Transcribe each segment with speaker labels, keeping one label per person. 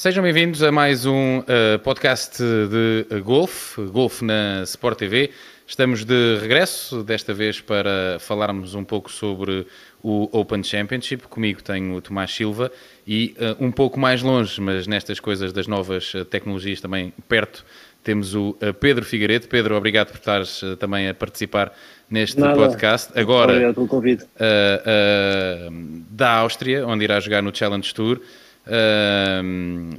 Speaker 1: Sejam bem-vindos a mais um uh, podcast de golfe, golfe na Sport TV. Estamos de regresso, desta vez para falarmos um pouco sobre o Open Championship. Comigo tenho o Tomás Silva e uh, um pouco mais longe, mas nestas coisas das novas uh, tecnologias também perto, temos o Pedro Figueiredo. Pedro, obrigado por estares também a participar neste
Speaker 2: Nada.
Speaker 1: podcast. Agora,
Speaker 2: Obrigado pelo convite.
Speaker 1: da Áustria, onde irá jogar no Challenge Tour.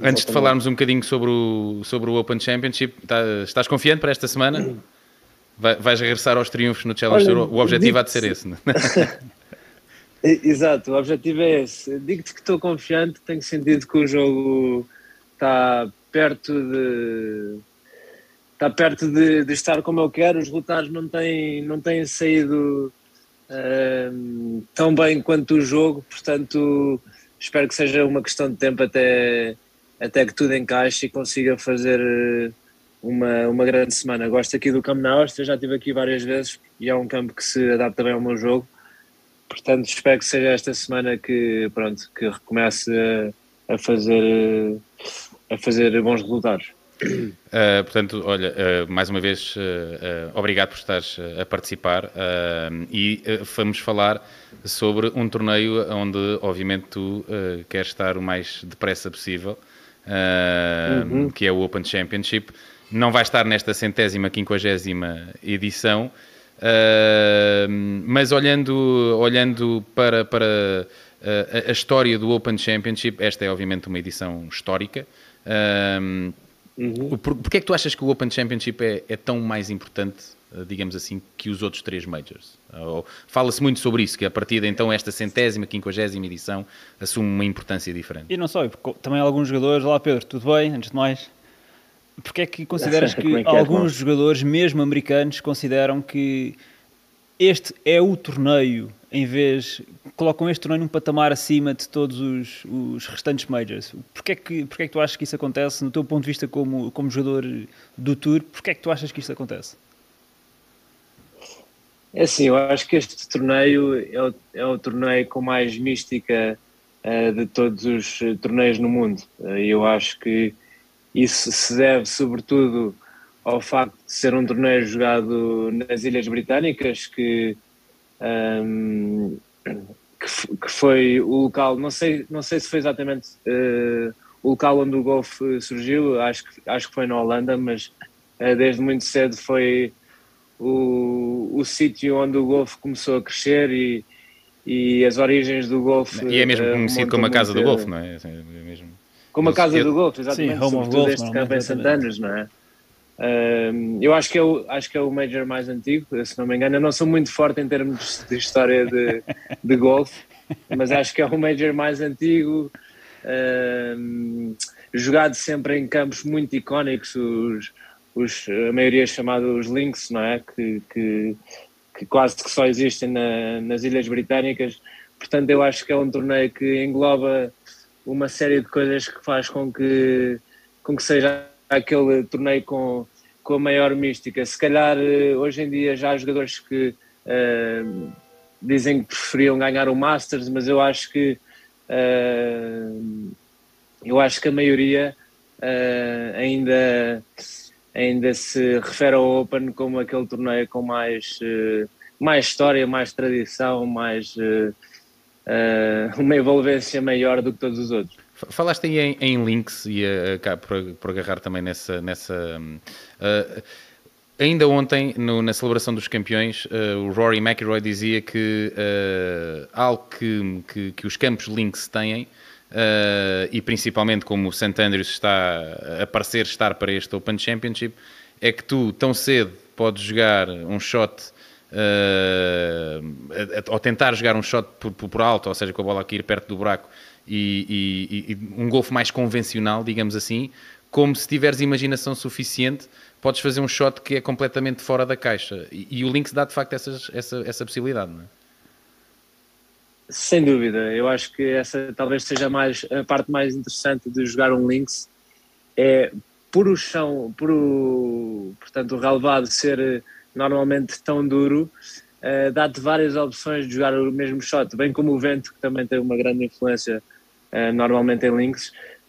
Speaker 1: Antes de falarmos um bocadinho sobre o, sobre o Open Championship, tá, estás confiante para esta semana? Vai, vais regressar aos triunfos no Challenge Tour? O objetivo há de ser esse, não
Speaker 2: é? Exato, o objetivo é esse. Digo-te que estou confiante, tenho sentido que o jogo está perto de está perto de, de estar como eu quero, os resultados não têm, não têm saído uh, tão bem quanto o jogo, portanto espero que seja uma questão de tempo até, até que tudo encaixe e consiga fazer eh, uma, uma grande semana. Gosto aqui do campo na Áustria, já estive aqui várias vezes e é um campo que se adapta bem ao meu jogo. Portanto, espero que seja esta semana que, pronto, que recomece a, a fazer, a fazer bons resultados.
Speaker 1: Uh, portanto, olha, uh, mais uma vez, uh, obrigado por estares a participar e vamos falar sobre um torneio onde, obviamente, tu queres estar o mais depressa possível, uhum. que é o Open Championship. Não vai estar nesta centésima, quinquagésima edição, mas olhando, olhando para, para a, a, história do Open Championship, esta é, obviamente, uma edição histórica. Uhum. Por, porquê é que tu achas que o Open Championship é, é, tão mais importante, eh, digamos assim, que os outros três Majors? Fala-se muito sobre isso, que a partir de então esta centésima, quinquagésima edição assume uma importância diferente.
Speaker 3: E não só, também alguns jogadores, olá Pedro, tudo bem? Antes de mais, porque é que consideras que, é que é, alguns jogadores, mesmo americanos, consideram que este é o torneio em vez colocam este torneio num patamar acima de todos os, os restantes majors. Porquê é, que, porquê é que tu achas que isso acontece, no teu ponto de vista como, como jogador do Tour, porquê é que tu achas que isso acontece?
Speaker 2: É assim, eu acho que este torneio é o, é o torneio com mais mística uh, de todos os torneios no mundo. Uh, eu acho que isso se deve sobretudo ao facto de ser um torneio jogado nas Ilhas Britânicas, que um, que, que, foi o local, não sei, não sei se foi exatamente uh, o local onde o golfe surgiu, acho que, acho que foi na Holanda, mas uh, desde muito cedo foi o, o sítio onde o golfe começou a crescer e, e as origens do golfe.
Speaker 1: E é mesmo uh, conhecido como a casa do golfe, não é? é mesmo...
Speaker 2: Como a casa do golfe, exatamente. Sim, home of golf, este campo em Santanas, não é? Eu acho que, é o, acho que é o Major mais antigo, se não me engano. Eu não sou muito forte em termos de história de, de golfe, mas acho que é o Major mais antigo, jogado sempre em campos muito icónicos, os, os, a maioria é chamados links, não é? Que, que, que quase que só existem na, nas Ilhas Britânicas. Portanto, eu acho que é um torneio que engloba uma série de coisas que faz com que, com que seja aquele torneio com, com a maior mística. Se calhar eh, hoje em dia já há jogadores que uh, dizem que preferiam ganhar o Masters, mas eu acho que uh, eu acho que a maioria uh, ainda, ainda se refere ao Open como aquele torneio com mais, mais história, mais tradição, mais uma envolvência maior do que todos os outros.
Speaker 1: Falaste aí em, em links e uh, por, por, agarrar também nessa. nessa uh, ainda ontem, no, na celebração dos campeões, uh, o Rory McIlroy dizia que algo que, que, que, os campos links têm, e principalmente como o St. Andrews está a parecer estar para este Open Championship, é que tu tão cedo podes jogar um shot. Uh, ou tentar jogar um shot por, por, alto, ou seja, com a bola aqui perto do buraco, e, e, e um golfe mais convencional, digamos assim, como se tiveres imaginação suficiente, podes fazer um shot que é completamente fora da caixa. E, e o Lynx dá de facto essas, essa, essa possibilidade, não é?
Speaker 2: Sem dúvida, eu acho que essa talvez seja mais, a parte mais interessante de jogar um Lynx é por o chão, por o, portanto, o relevado ser normalmente tão duro, uh, dá-te várias opções de jogar o mesmo shot, bem como o vento, que também tem uma grande influência uh, normalmente em links,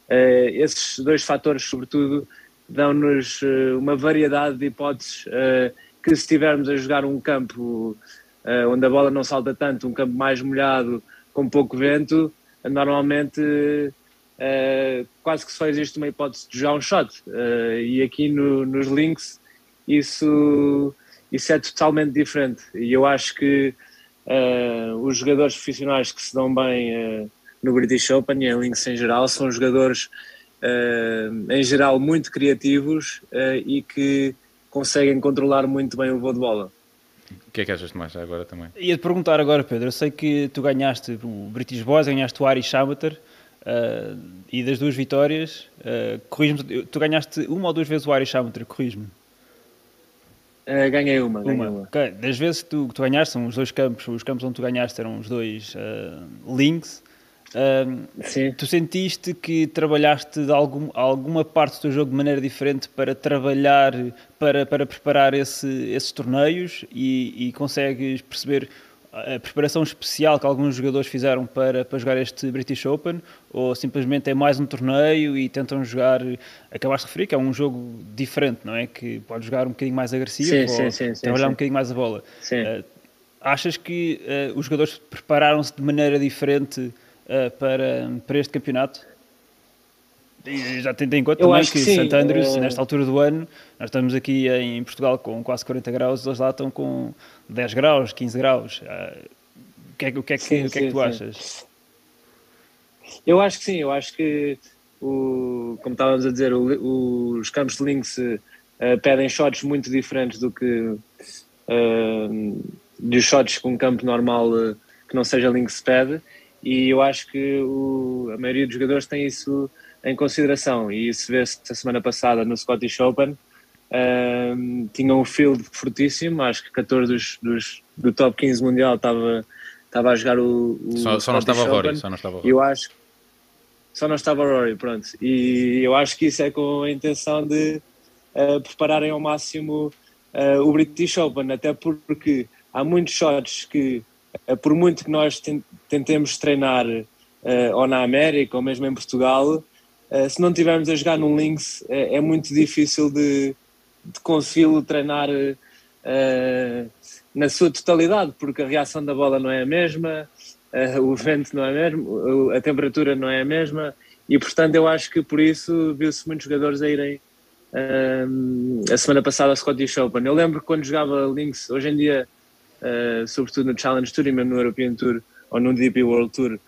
Speaker 2: uh, esses dois fatores, sobretudo, dão-nos uh, uma variedade de hipóteses que se estivermos a jogar um campo onde a bola não salta tanto, um campo mais molhado, com pouco vento, normalmente quase que só existe uma hipótese de jogar um shot. e aqui no, nos links isso, isso é totalmente diferente. E eu acho que Uh, os jogadores profissionais que se dão bem uh, no British Open e em links em geral são jogadores uh, em geral muito criativos e que conseguem controlar muito bem o voo de bola.
Speaker 1: O que é que achas de mais agora também?
Speaker 3: Ia-te perguntar agora, Pedro, eu sei que tu ganhaste o British Boys, ganhaste o Irish Amateur e das duas vitórias, uh, tu ganhaste uma ou duas vezes o Irish Amateur, corrijo-me.
Speaker 2: Uh, ganhei uma. Ganhei uma. uma.
Speaker 3: Okay. Das vezes que tu, que tu ganhaste, são os dois campos, os campos onde tu ganhaste eram os dois uh, links. Uh, tu sentiste que trabalhaste de algum, alguma parte do teu jogo de maneira diferente para trabalhar, para, para preparar esse, esses torneios e, e consegues perceber a preparação especial que alguns jogadores fizeram para, para jogar este British Open ou simplesmente é mais um torneio e tentam jogar, acabaste de referir que é um jogo diferente, não é? Que pode jogar um bocadinho mais agressivo
Speaker 2: sim,
Speaker 3: ou
Speaker 2: sim, sim,
Speaker 3: trabalhar um bocadinho mais a bola.
Speaker 2: Uh,
Speaker 3: achas que uh, os jogadores prepararam-se de maneira diferente uh, para, para este campeonato? Já tentei em conta Eu também que, que St. Andrews, nesta altura do ano, nós estamos aqui em Portugal com quase 40 graus, eles lá estão com 10 graus, 15 graus. O que é, o que, é que, sim, o que, é que tu achas?
Speaker 2: Eu acho que sim, eu acho que, o, como estávamos a dizer, o, os campos de links uh, pedem shots muito diferentes do que uh, dos shots com um campo normal uh, que não seja links pede, e eu acho que o, a maioria dos jogadores tem isso em consideração, e isso vê-se a semana passada no Scottish Open. Uh, tinha um field fortíssimo, acho que 14 dos, dos, do top 15 mundial estava, estava a jogar o. o
Speaker 1: só, só não estava Rory, só não estava Rory.
Speaker 2: Eu acho só não estava Rory, pronto. E eu acho que isso é com a intenção de uh, prepararem ao máximo uh, o British Open, até porque há muitos shots que, uh, por muito que nós tentemos treinar ou na América ou mesmo em Portugal, se não tivermos a jogar num Links, é, é muito difícil de, de consegui-lo treinar na sua totalidade, porque a reação da bola não é a mesma, uh, o vento não é mesmo, a temperatura não é a mesma, e portanto eu acho que por isso viu-se muitos jogadores a irem uh, a semana passada ao Scottish Open. Eu lembro que quando jogava Links, hoje em dia, uh, sobretudo no Challenge Tour e mesmo no European Tour ou no DP World Tour,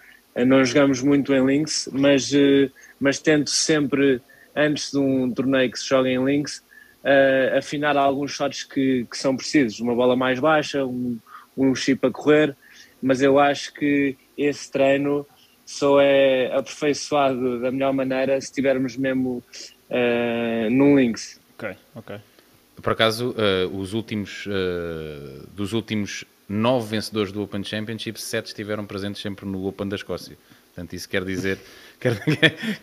Speaker 2: não jogamos muito em Links, mas, mas tento sempre, antes de um torneio que se joga em Links, afinar alguns shots que, que são precisos, uma bola mais baixa, um, um chip a correr, mas eu acho que esse treino só é aperfeiçoado da melhor maneira se tivermos mesmo uh, num links.
Speaker 3: Ok, ok.
Speaker 1: Por acaso, uh, os últimos, uh, dos últimos nove vencedores do Open Championship, sete estiveram presentes sempre no Open da Escócia. Portanto, isso quer dizer, quer,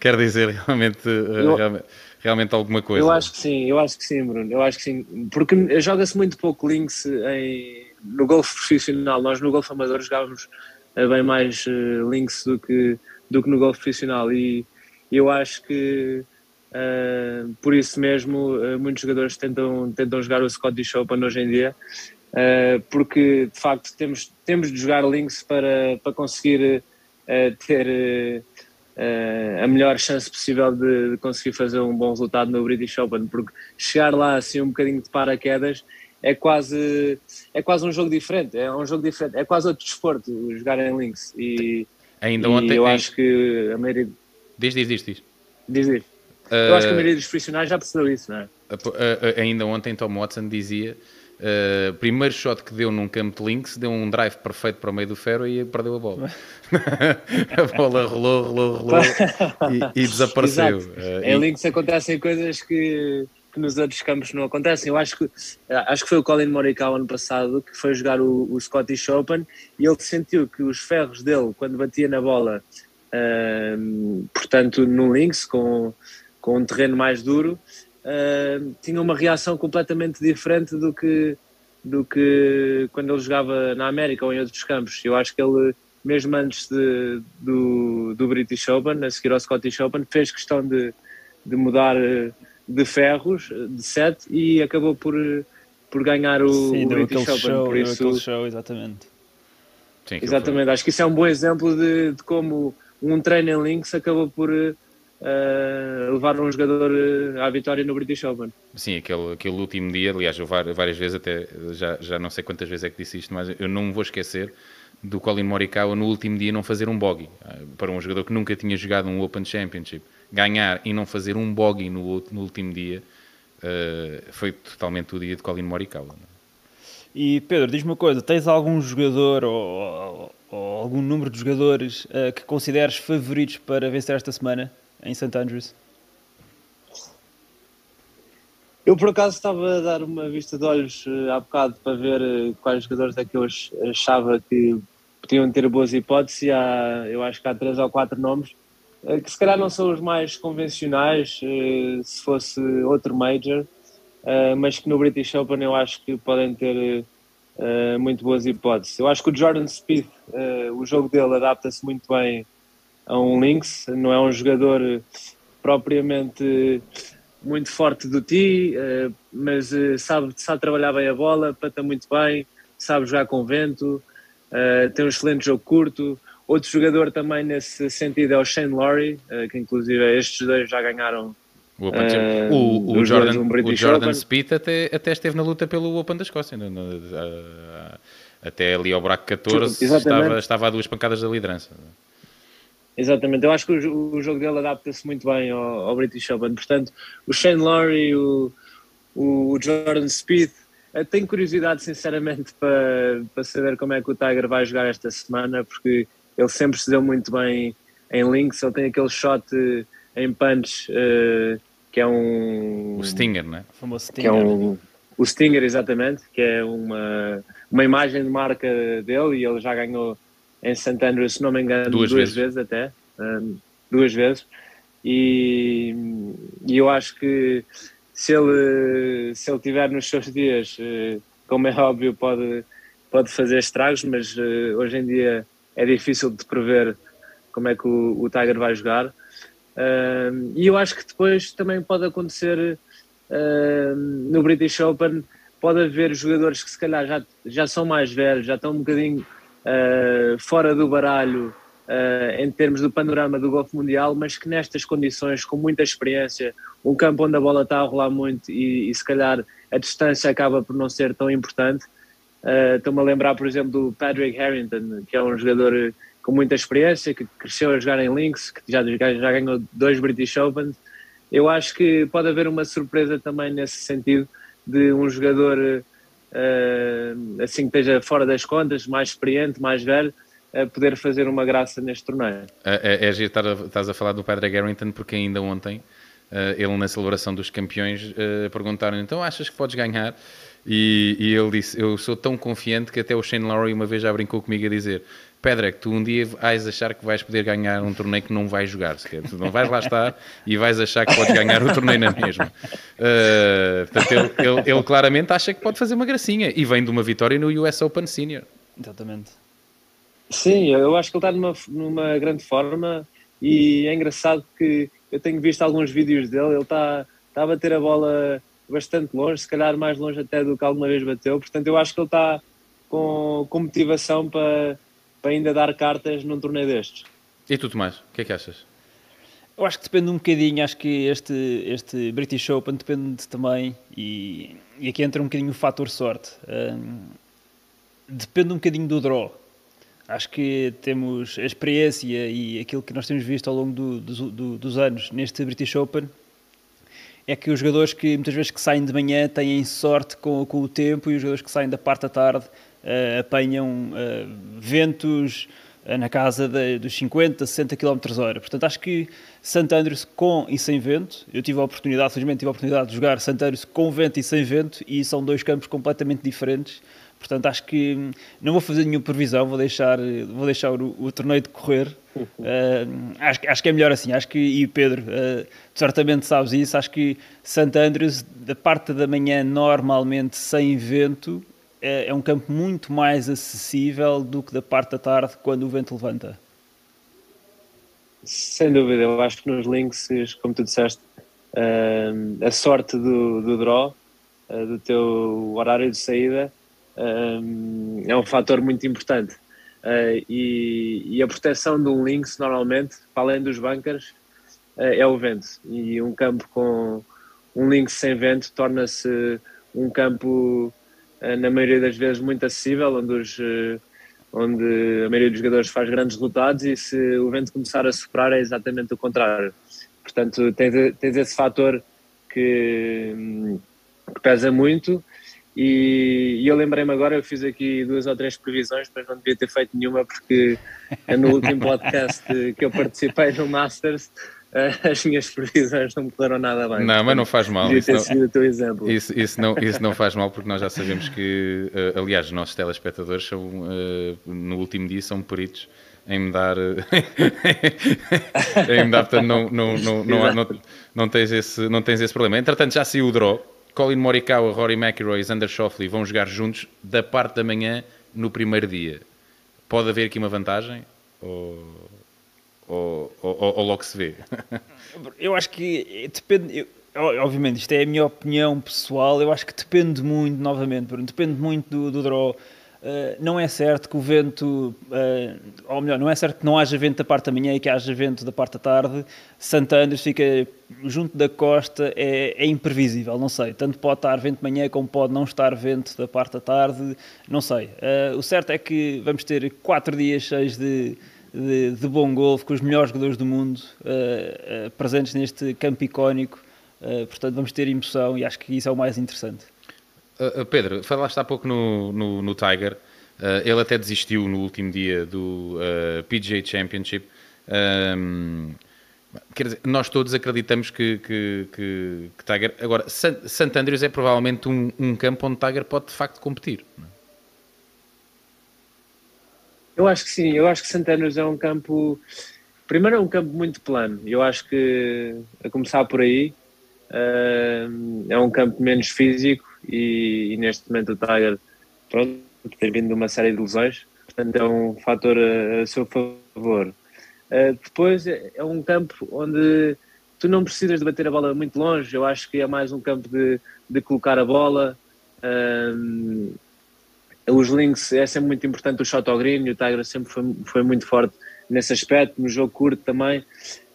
Speaker 1: quer dizer realmente, uh, realmente, realmente, alguma coisa.
Speaker 2: Eu acho que sim, eu acho que sim, Bruno. Eu acho que sim. Porque joga-se muito pouco links em, no golfe profissional, nós no golfe amador jogávamos bem mais uh, links do que, do que no golfe profissional e eu acho que uh, por isso mesmo uh, muitos jogadores tentam, tentam jogar o Scottish Open hoje em dia porque de facto temos, temos de jogar links para, para conseguir ter a melhor chance possível de, de conseguir fazer um bom resultado no British Open porque chegar lá assim um bocadinho de paraquedas é quase, é quase um jogo diferente, é um jogo diferente, é quase outro desporto jogar em Links e,
Speaker 1: ainda ontem,
Speaker 2: eu acho que a maioria...
Speaker 1: Diz, diz, diz, diz.
Speaker 2: Diz, diz. Uh, eu acho que a maioria dos profissionais já percebeu isso, não é?
Speaker 1: ainda ontem Tom Watson dizia Uh, primeiro shot que deu num campo de links, deu um drive perfeito para o meio do ferro e perdeu a bola. a bola rolou, rolou, rolou e, e desapareceu.
Speaker 2: Uh, em e... links acontecem coisas que, que nos outros campos não acontecem. Eu acho que, acho que foi o Colin Morikawa ano passado que foi jogar o, o Scottish Open e ele sentiu que os ferros dele, quando batia na bola, uh, portanto no links, com, com um terreno mais duro, uh, tinha uma reação completamente diferente do que, do que quando ele jogava na América ou em outros campos. Eu acho que ele mesmo antes de, do, do British Open, a seguir ao Scottish Open, fez questão de, de mudar de ferros, de set, e acabou por, por ganhar o,
Speaker 3: Sim,
Speaker 2: o British Open.
Speaker 3: Show,
Speaker 2: por isso,
Speaker 3: show, exatamente.
Speaker 2: Sim, exatamente, foi. acho que isso é um bom exemplo de, de como um treino em links acabou por uh, levar um jogador eh, à vitória no British Open.
Speaker 1: Sim, aquele, aquele último dia, aliás, eu várias vezes até, já, já não sei quantas vezes é que disse isto, mas eu não me vou esquecer do Colin Morikawa no último dia não fazer um bogey. Ah, para um jogador que nunca tinha jogado um Open Championship, ganhar e não fazer um bogey no, no último dia, uh, foi totalmente o dia de Colin Morikawa. É?
Speaker 3: E Pedro, diz-me uma coisa, tens algum jogador ou, ou, ou algum número de jogadores uh, que consideres favoritos para vencer esta semana? Em St. Andrews?
Speaker 2: Eu por acaso estava a dar uma vista de olhos uh, há bocado para ver uh, quais jogadores é que eu achava que podiam ter boas hipóteses. Há, eu acho que há três ou quatro nomes uh, que se calhar não são os mais convencionais, se fosse outro Major, mas que no British Open eu acho que podem ter muito boas hipóteses. Eu acho que o Jordan Speed, o jogo dele adapta-se muito bem a um Lynx, não é um jogador propriamente muito forte do ti, eh, mas eh, sabe, sabe trabalhar bem a bola, pata muito bem, sabe jogar com vento, eh, tem um excelente jogo curto. Outro jogador também nesse sentido é o Shane Lowry, que inclusive estes dois já ganharam
Speaker 1: o, Open uh, o, o Jordan, o Jordan Speed até, até esteve na luta pelo Open da Escócia, no, no, até ali ao buraco 14 estava, estava a duas pancadas da liderança.
Speaker 2: Exatamente, eu acho que o, o jogo dele adapta-se muito bem ao, ao, British Open. Portanto, o Shane Lowry, o, o Jordan Speed, tenho curiosidade, sinceramente, para, para saber como é que o Tiger vai jogar esta semana, porque ele sempre se deu muito bem em links. Ele tem aquele shot em punch uh, que é um.
Speaker 1: O Stinger, não é?
Speaker 3: O famoso
Speaker 2: Stinger. Que é um, o Stinger, exatamente, que é uma, uma imagem de marca dele e ele já ganhou em St. Andrews, se não me engano, duas, duas vezes. vezes. até, um, duas vezes. E, e, eu acho que se ele, se ele tiver nos seus dias, uh, como é óbvio, pode, pode fazer estragos, mas uh, hoje em dia é difícil de prever como é que o, o Tiger vai jogar. Uh, e eu acho que depois também pode acontecer uh, no British Open, pode haver jogadores que se calhar já, já são mais velhos, já estão um bocadinho uh, fora do baralho uh, em termos do panorama do golfe mundial, mas que nestas condições, com muita experiência, um campo onde a bola está a rolar muito e, e se calhar a distância acaba por não ser tão importante. Uh, Estou-me a lembrar, por exemplo, do Patrick Harrington, que é um jogador com muita experiência, que cresceu a jogar em Links, que já, já ganhou dois British Open. Eu acho que pode haver uma surpresa também nesse sentido de um jogador assim que esteja fora das contas, mais experiente, mais velho, poder fazer uma graça neste torneio.
Speaker 1: É, é, é estás a falar do Pedro Garrington porque ainda ontem uh, ele na celebração dos campeões uh, perguntaram então achas que podes ganhar? E, e, ele disse, eu sou tão confiante que até o Shane Lowry uma vez já brincou comigo a dizer Pedra, que tu um dia vais achar que vais poder ganhar um torneio que não vais jogar sequer. Tu não vais lá estar e vais achar que podes ganhar o torneio na mesma. Uh, portanto, ele, ele, ele, claramente acha que pode fazer uma gracinha e vem de uma vitória no US Open Senior.
Speaker 3: Exatamente.
Speaker 2: Sim, eu acho que ele está numa, numa grande forma e é engraçado que eu tenho visto alguns vídeos dele, ele está, está a bater a bola bastante longe, se calhar mais longe até do que alguma vez bateu, portanto eu acho que ele está com, com motivação para para ainda dar cartas num torneio destes.
Speaker 1: E tu, Tomás, o que é que achas?
Speaker 3: Eu acho que depende um bocadinho, acho que este, este British Open depende também, e, e aqui entra um bocadinho o fator sorte. Um, depende um bocadinho do draw. Acho que temos a experiência e aquilo que nós temos visto ao longo do, do, do, dos anos neste British Open é que os jogadores que muitas vezes que saem de manhã têm sorte com, com o tempo e os jogadores que saem da parte da tarde uh, apanham uh, ventos uh, na casa de, dos 50, 60 km hora. Portanto, acho que St. Com e sem vento, eu tive a oportunidade, felizmente tive a oportunidade de jogar St. Com vento e sem vento e são dois campos completamente diferentes. Portanto, acho que hum, não vou fazer nenhuma previsão, vou deixar, vou deixar o, o torneio decorrer. Uh, acho, acho que é melhor assim. Acho que, e Pedro, uh, tu certamente sabes isso. Acho que St. Andrews, da parte da manhã, normalmente sem vento, é, é um campo muito mais acessível do que da parte da tarde quando o vento levanta.
Speaker 2: Sem dúvida, eu acho que nos links, como tu disseste, uh, a sorte do, do draw, do teu horário de saída, uh, é um fator muito importante. E, e, a proteção de um links, normalmente, para além dos bunkers, é o vento. E um campo com um links sem vento torna-se um campo, na maioria das vezes, muito acessível, onde os onde a maioria dos jogadores faz grandes resultados e se o vento começar a soprar é exatamente o contrário. Portanto, tens, tens esse fator que, que pesa muito e, e eu lembrei-me agora, eu fiz aqui duas ou três previsões, mas não devia ter feito nenhuma porque no último podcast que eu participei no Masters as minhas previsões não me correram nada bem.
Speaker 1: Não, mas não faz mal. Isso
Speaker 2: não, o teu exemplo.
Speaker 1: Isso, isso, não, isso não faz mal porque nós já sabemos que, uh, aliás, os nossos telespectadores são, uh, no último dia são peritos em me dar, em me dar portanto não, não, não, não, não, não, tens esse, não tens esse problema. Entretanto, já saiu o draw. Colin Morikawa, Rory McIlroy e Xander vão jogar juntos da parte da manhã no primeiro dia. Pode haver aqui uma vantagem? Ou ou, ou, ou logo se vê?
Speaker 3: eu acho que depende. Eu, obviamente, isto é a minha opinião pessoal. Eu acho que depende muito, novamente, depende muito do, do draw. Uh, não é certo que o vento, uh, ou melhor, não é certo que não haja vento da parte da manhã e que haja vento da parte da tarde. Santana fica junto da costa, é, é, imprevisível, não sei. Tanto pode estar vento de manhã como pode não estar vento da parte da tarde, não sei. Uh, o certo é que vamos ter quatro dias cheios de, de, de bom golfe, com os melhores jogadores do mundo presentes neste campo icónico. Portanto, vamos ter emoção e acho que isso é o mais interessante.
Speaker 1: Pedro, falaste há pouco no, no, no Tiger. ele até desistiu no último dia do PGA Championship. Um, quer dizer, nós todos acreditamos que, que, que, que Tiger. Agora, St. Andrews é provavelmente um, um campo onde Tiger pode de facto competir. É?
Speaker 2: Eu acho que sim, eu acho que Santanos é um campo. Primeiro, é um campo muito plano. Eu acho que, a começar por aí, uh, é um campo menos físico e, e, neste momento o Tiger pronto, tem vindo uma série de lesões, portanto é um fator a, a seu favor. Uh, depois, é, é um campo onde tu não precisas de bater a bola muito longe, eu acho que é mais um campo de, de colocar a bola. Uh, os links é sempre muito importante o shot ao green, o Tiger sempre foi, foi muito forte nesse aspecto, no jogo curto também.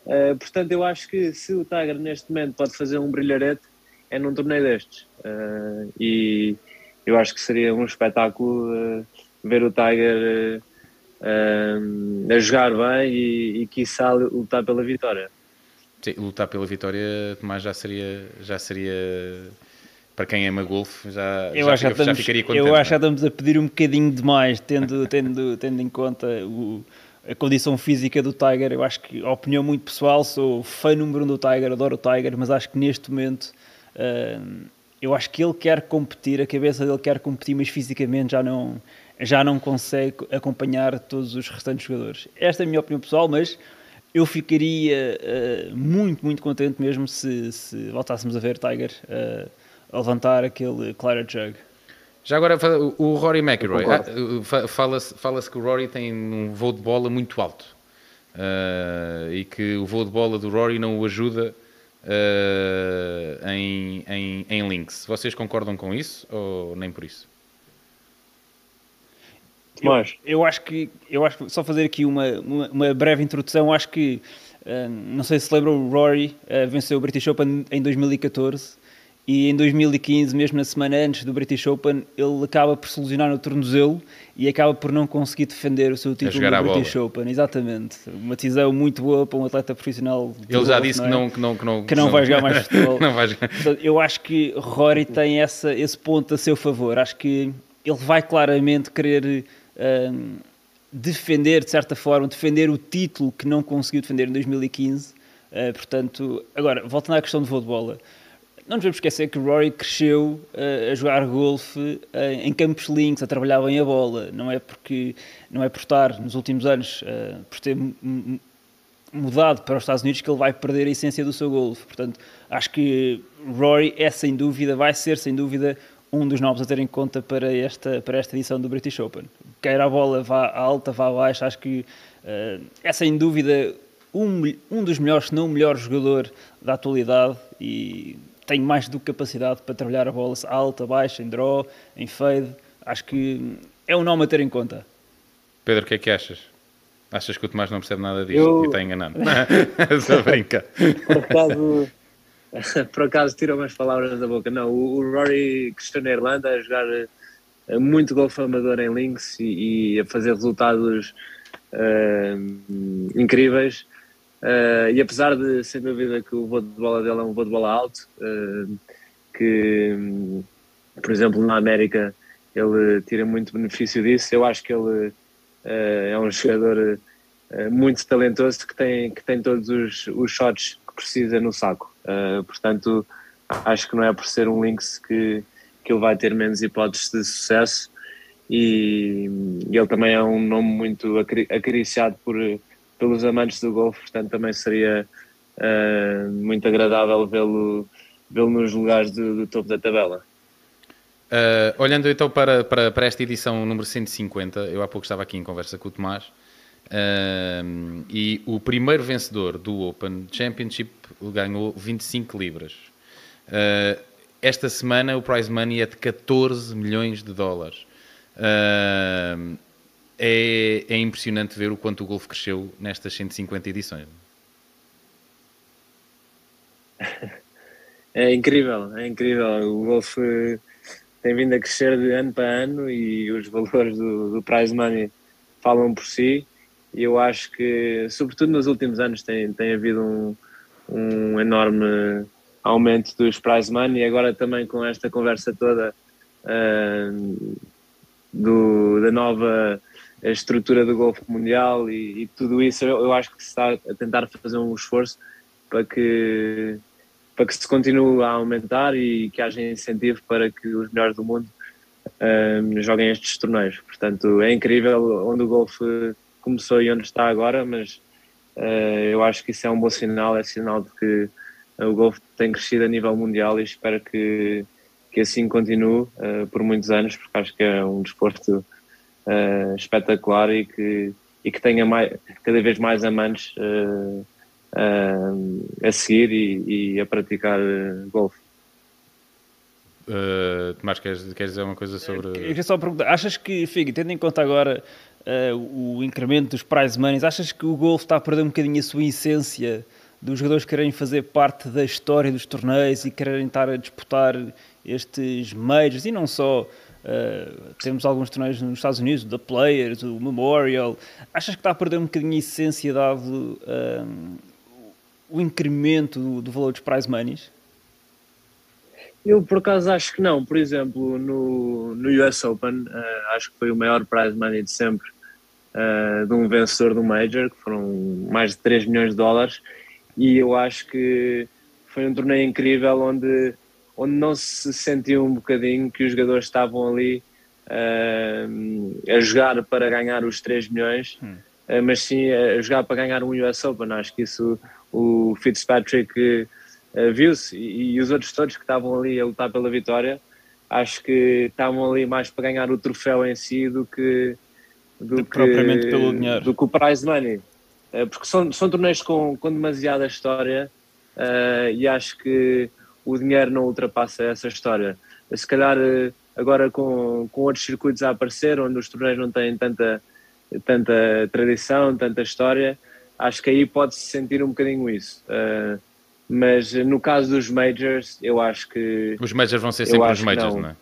Speaker 2: Uh, portanto, eu acho que se o Tiger neste momento pode fazer um brilharete, é num torneio destes. Uh, e eu acho que seria um espetáculo uh, ver o Tiger a jogar bem e, e quiçá lutar pela vitória.
Speaker 1: Sim, lutar pela vitória, Tomás, já seria, já seria para quem ama golfe, já, eu já, acho fica, já ficaria contente.
Speaker 3: Eu
Speaker 1: acho
Speaker 3: que é? estamos a pedir um bocadinho demais, tendo, tendo, tendo em conta o, a condição física do Tiger. Eu acho que, a opinião muito pessoal, sou fã número um do Tiger, adoro o Tiger, mas acho que neste momento. Eu acho que ele quer competir, a cabeça dele quer competir, mas fisicamente já não, já não consegue acompanhar todos os restantes jogadores. Esta é a minha opinião pessoal, mas eu ficaria uh, muito, muito contente mesmo se, se voltássemos a ver Tiger uh, a levantar aquele Clara Jug.
Speaker 1: Já agora, o Rory McIlroy, ah, fala-se fala que o Rory tem um voo de bola muito alto uh, e que o voo de bola do Rory não o ajuda uh, em, em, em links. Vocês concordam com isso ou nem por isso?
Speaker 3: Eu, eu, acho que, eu acho que, só fazer aqui uma, uma, uma breve introdução, acho que, uh, não sei se lembram, o Rory venceu o British Open em 2014 e em 2015, mesmo na semana antes do British Open, ele acaba por se lesionar no tornozelo e acaba por não conseguir defender o seu título no British Open. Exatamente. Uma decisão muito boa para um atleta profissional.
Speaker 1: Ele já disse não é? que, não, que, não,
Speaker 3: que, não, que não vai jogar mais futebol. não vai jogar. Eu acho que Rory tem essa, esse ponto a seu favor. Acho que ele vai claramente querer um, defender, de certa forma, defender o título que não conseguiu defender em 2015. Uh, portanto, agora, voltando à questão de voo de bola não nos vamos esquecer que Rory cresceu uh, a jogar golfe uh, em campos links, a trabalhar bem a bola. Não é porque não é por estar nos últimos anos, uh, por ter mudado para os Estados Unidos que ele vai perder a essência do seu golfe. Portanto, acho que Rory é sem dúvida, vai ser sem dúvida um dos nomes a ter em conta para esta, para esta edição do British Open. Quer a bola vá alta, vá abaixo, acho que é sem dúvida um, um dos melhores, se não o melhor jogador da atualidade e tem mais do que capacidade para trabalhar a bola alta, baixa, em draw, em fade. Acho que é um nome a ter em conta.
Speaker 1: Pedro, o que é que achas? Achas que o Tomás não percebe nada disto Eu... e está enganado? Só brinca.
Speaker 2: Por acaso, por acaso tirou umas palavras da boca. Não, o, o Rory que está na Irlanda a jogar eh, muito golfe amador em links e, e, a fazer resultados uh, incríveis. Uh, e apesar de, sem dúvida, que o voo de bola dele é um voo de bola alto, uh, que, por exemplo, na América ele tira muito benefício disso, eu acho que ele é um jogador muito talentoso que tem, que tem todos os, os shots que precisa no saco. Uh, portanto, acho que não é por ser um Lynx que, que ele vai ter menos hipóteses de sucesso e, e ele também é um nome muito acariciado por, pelos amantes do golfe, portanto também seria uh, muito agradável vê-lo vê nos lugares do, do, topo da tabela.
Speaker 1: Uh, olhando então para, para, para, esta edição número 150, eu há pouco estava aqui em conversa com o Tomás, uh, e o primeiro vencedor do Open Championship ganhou 25 libras. Esta semana o prize money é de 14 milhões de dólares. Uh, é, é, impressionante ver o quanto o golfe cresceu nestas 150 edições.
Speaker 2: É incrível, é incrível. O golfe tem vindo a crescer de ano para ano e os valores do, do prize money falam por si. E eu acho que, sobretudo nos últimos anos, tem, tem havido um, um enorme aumento dos prize money e agora também com esta conversa toda uh, do, da nova estrutura do golfe mundial e, e, tudo isso eu, eu, acho que se está a tentar fazer um esforço para que para que se continue a aumentar e que haja incentivo para que os melhores do mundo uh, joguem estes torneios. Portanto, é incrível onde o golfe começou e onde está agora, mas eh, eu acho que isso é um bom sinal, é sinal de que o golfe tem crescido a nível mundial e espero que, que assim continue uh, por muitos anos, porque acho que é um desporto uh, espetacular e que, e que tenha mais, cada vez mais amantes uh, a seguir e, e a praticar golfe.
Speaker 1: Uh, Tomás, queres, queres dizer uma coisa sobre.
Speaker 3: Eu queria só perguntar: achas que, Figue, tendo em conta agora uh, o incremento dos prize monies, achas que o golfe está a perder um bocadinho a sua essência dos jogadores quererem fazer parte da história dos torneios e quererem estar a disputar estes majors e não só? Uh, temos alguns torneios nos Estados Unidos, The Players, o Memorial. Achas que está a perder um bocadinho a essência dado uh, o incremento do, do, valor dos prize monies?
Speaker 2: Eu por acaso acho que não. Por exemplo, no, no US Open, uh, acho que foi o maior prize money de sempre uh, de um vencedor do Major, que foram mais de 3 milhões de dólares, e eu acho que foi um torneio incrível onde, onde não se sentiu um bocadinho que os jogadores estavam ali uh, a jogar para ganhar os 3 milhões, hum. uh, mas sim a jogar para ganhar um US Open. Acho que isso o Fitzpatrick viu-se e, e os outros todos que estavam ali a lutar pela vitória acho que estavam ali mais para ganhar o troféu em si do que do que,
Speaker 3: propriamente pelo dinheiro.
Speaker 2: Do que o prize money. Porque são, são torneios com, com demasiada história uh, e acho que o dinheiro não ultrapassa essa história. Se calhar eh, agora com, com outros circuitos a aparecer, onde os torneios não têm tanta, tanta tradição, tanta história, acho que aí pode-se sentir um bocadinho isso. Uh, mas no caso dos majors, eu acho que.
Speaker 1: Os majors vão ser sempre os majors, não, não é?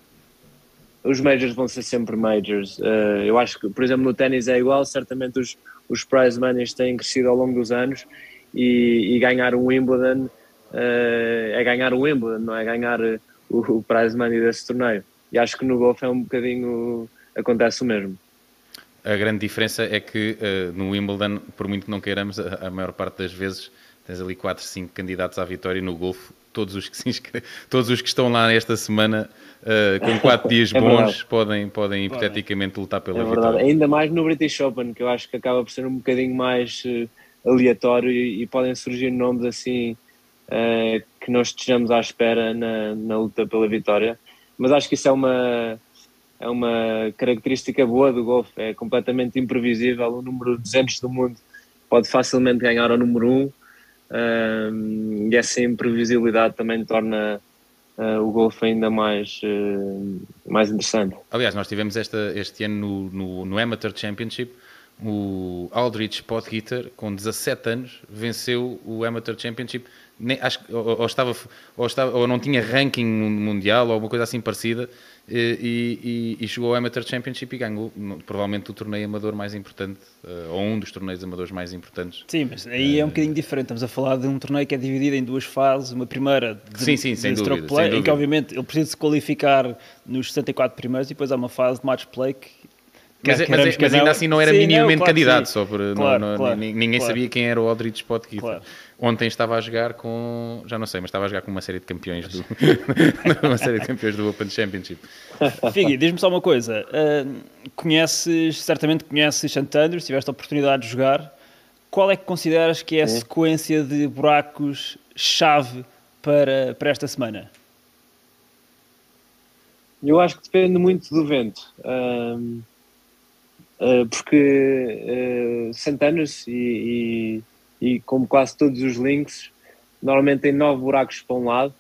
Speaker 2: os majors vão ser sempre majors. Uh, eu acho que, por exemplo, no ténis é igual, certamente os, os prize monies têm crescido ao longo dos anos e, e ganhar um Wimbledon é ganhar um Wimbledon, não é ganhar o, o prize money desse torneio. E acho que no golfe é um bocadinho, acontece o mesmo.
Speaker 1: A grande diferença é que uh, no Wimbledon, por muito que não queiramos, a, a maior parte das vezes tens ali 4, 5 candidatos à vitória e no golfe todos os que se inscrevem, todos os que estão lá esta semana uh, com 4 dias é bons podem, podem hipoteticamente lutar pela é vitória.
Speaker 2: Ainda mais no British Open, que eu acho que acaba por ser um bocadinho mais uh, aleatório e, e, podem surgir nomes assim uh, que nós estejamos à espera na, na luta pela vitória. mas acho que isso é uma, é uma característica boa do golfe, é completamente imprevisível. O número 200 do mundo pode facilmente ganhar ao número 1 um, e essa imprevisibilidade também torna uh, o golfe ainda mais, uh, mais interessante.
Speaker 1: Aliás, nós tivemos esta, este ano no, no, no Amateur Championship o Aldrich Podhitter, com 17 anos, venceu o Amateur Championship. Nem, acho, ou, ou, estava, ou, estava, ou não tinha ranking mundial ou alguma coisa assim parecida e, e, e, chegou ao Amateur Championship e ganhou provavelmente o torneio amador mais importante eh, ou um dos torneios amadores mais importantes.
Speaker 3: Sim, mas aí é um bocadinho diferente. Estamos a falar de um torneio que é dividido em duas fases. Uma primeira de,
Speaker 1: sim, sim, sem
Speaker 3: de
Speaker 1: dúvida,
Speaker 3: play,
Speaker 1: sem dúvida.
Speaker 3: em que obviamente ele precisa se qualificar nos 64 primeiros e depois há uma fase de match play que
Speaker 1: mas, mas, mas, ainda assim não era sim, minimamente não, claro candidato, só por, claro, não, claro, ninguém sabia quem era o Aldrich Spotkeeper. Claro. Ontem estava a jogar com, já não sei, mas estava a jogar com uma série de campeões do, uma série de campeões do Open Championship.
Speaker 3: Figui, diz-me só uma coisa, uh, conheces, certamente conheces Santander, se tiveste a oportunidade de jogar, qual é que consideras que é a sequência de buracos chave para, para esta semana?
Speaker 2: Eu acho que depende muito do vento. Um uh, porque uh, Santanas e, e, e, como quase todos os links, normalmente tem nove buracos para um lado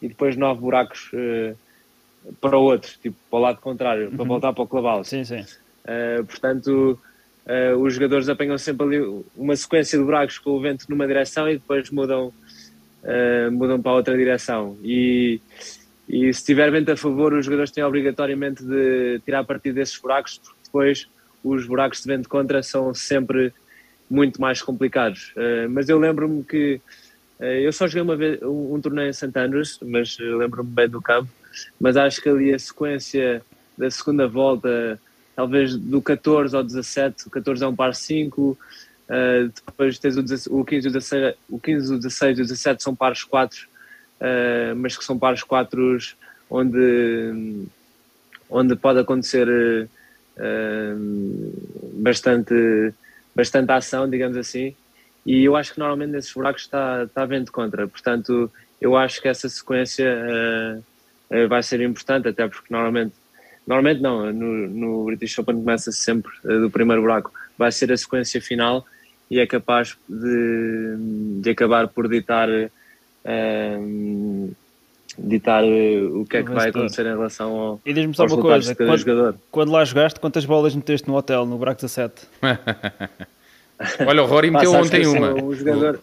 Speaker 2: e depois nove buracos uh, para o outro, tipo para o lado contrário, uhum. para voltar para o clubhouse.
Speaker 3: Sim, sim.
Speaker 2: Uh, portanto, uh, os jogadores apanham sempre ali uma sequência de buracos com o vento numa direção e depois mudam, mudam para outra direção. E, e se tiver vento a favor, os jogadores têm obrigatoriamente de tirar partido desses buracos, depois os buracos de vento contra são sempre muito mais complicados. Uh, mas eu lembro-me que uh, eu só joguei uma vez um, um torneio em St. Andrews, mas lembro-me bem do campo. Mas acho que ali a sequência da segunda volta, talvez do 14 ao 17, o 14 é um par 5, uh, depois tens o, o 15, o 16, o 15, o 16 e o 17 são pares 4, mas que são pares 4 onde, onde pode acontecer bastante, bastante ação, digamos assim, e eu acho que normalmente nesses buracos está, está vento contra, portanto eu acho que essa sequência uh, vai ser importante, até porque normalmente, normalmente não, no, no British Open começa -se sempre uh, do primeiro buraco, vai ser a sequência final e é capaz de, de acabar por ditar uh, ditar eh, o que é que vai acontecer em relação ao,
Speaker 3: e diz-me só uma coisa, quando, jogador. quando lá jogaste, quantas bolas meteste no hotel, no Braco 17?
Speaker 1: Olha, o Rory meteu ontem uma. Um jogador...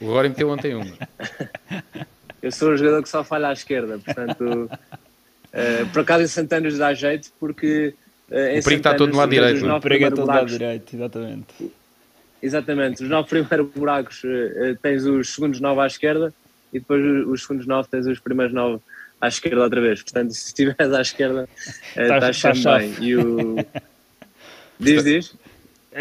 Speaker 1: o, o Rory meteu ontem uma.
Speaker 2: eu sou um jogador que só falha à esquerda, portanto, uh, por acaso em Santana dá jeito, porque
Speaker 1: uh, o perigo está todo no lado direito.
Speaker 3: O perigo é todo no lado direito, exatamente.
Speaker 2: Exatamente, os nove primeiros buracos uh, tens os segundos nove à esquerda e depois os segundos nove tens os primeiros nove à esquerda outra vez. Portanto, se estiveres à esquerda, estás tá, sempre bem. E o... Diz, diz.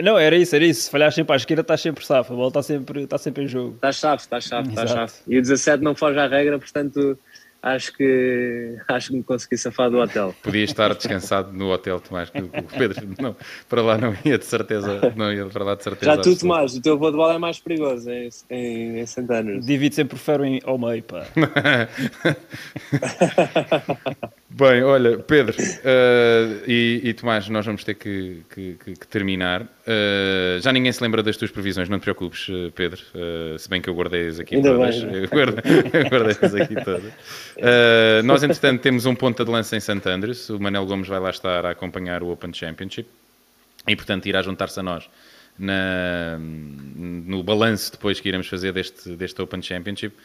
Speaker 3: Não, era isso, era isso. Se falhar sempre à esquerda, estás sempre safo. A bola está sempre, está sempre em jogo.
Speaker 2: Estás safo, estás safo, estás safo. E o 17 não foge à regra, portanto acho que acho que me consegui safar do hotel.
Speaker 1: Podia estar descansado no hotel, Tomás, que o Pedro não, para lá não ia de certeza, não ia para lá de certeza.
Speaker 2: Já tu, Tomás, o teu voo de bola é mais perigoso em, em, em Santanas.
Speaker 3: Divide sempre o ferro em, ao meio, pá.
Speaker 1: Bem, olha, Pedro uh, e, e, Tomás, nós vamos ter que, que, que terminar. Uh, já ninguém se lembra das tuas previsões, não te preocupes, eh, Pedro. Uh, se bem que eu guardei-as aqui Ainda todas. Bem, guardei-as aqui todas. nós, entretanto, temos um ponta de lança em St. Andrews. O Manel Gomes vai lá estar a acompanhar o Open Championship e, portanto, irá juntar-se a nós na, no balanço depois que iremos fazer deste, deste Open Championship.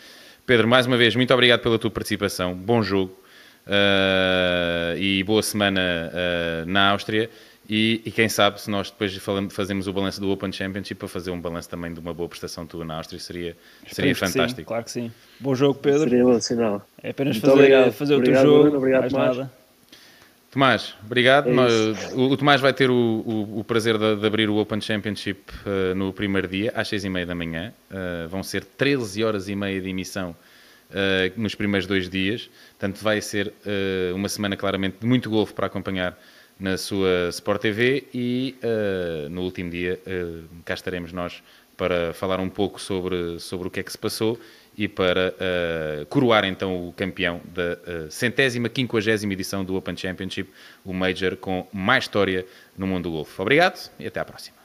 Speaker 1: Pedro, mais uma vez, muito obrigado pela tua participação. Bom jogo. Uh, e boa semana uh, na Áustria. E, e, quem sabe, se nós depois falamos, fazemos o balanço do Open Championship para fazer um balanço também de uma boa prestação tua na Áustria, seria, seria fantástico.
Speaker 3: Sim, claro que sim. Bom jogo, Pedro.
Speaker 2: Seria bom sinal.
Speaker 3: É apenas fazer, obrigado. fazer obrigado, o teu jogo. Obrigado, mais Tomás. nada.
Speaker 1: Tomás, obrigado. É o, o, Tomás vai ter o, o, o prazer de, de, abrir o Open Championship uh, no primeiro dia, às seis e meia da manhã. vão ser 13 horas e meia de emissão uh, nos primeiros dois dias. Portanto, vai ser uh, uma semana claramente de muito golfe para acompanhar na sua Sport TV e uh, no último dia cá estaremos nós para falar um pouco sobre, sobre o que é que se passou e para uh, coroar então o campeão da uh, centésima, quinquagésima edição do Open Championship, o Major com mais história no mundo do golfe. Obrigado e até à próxima.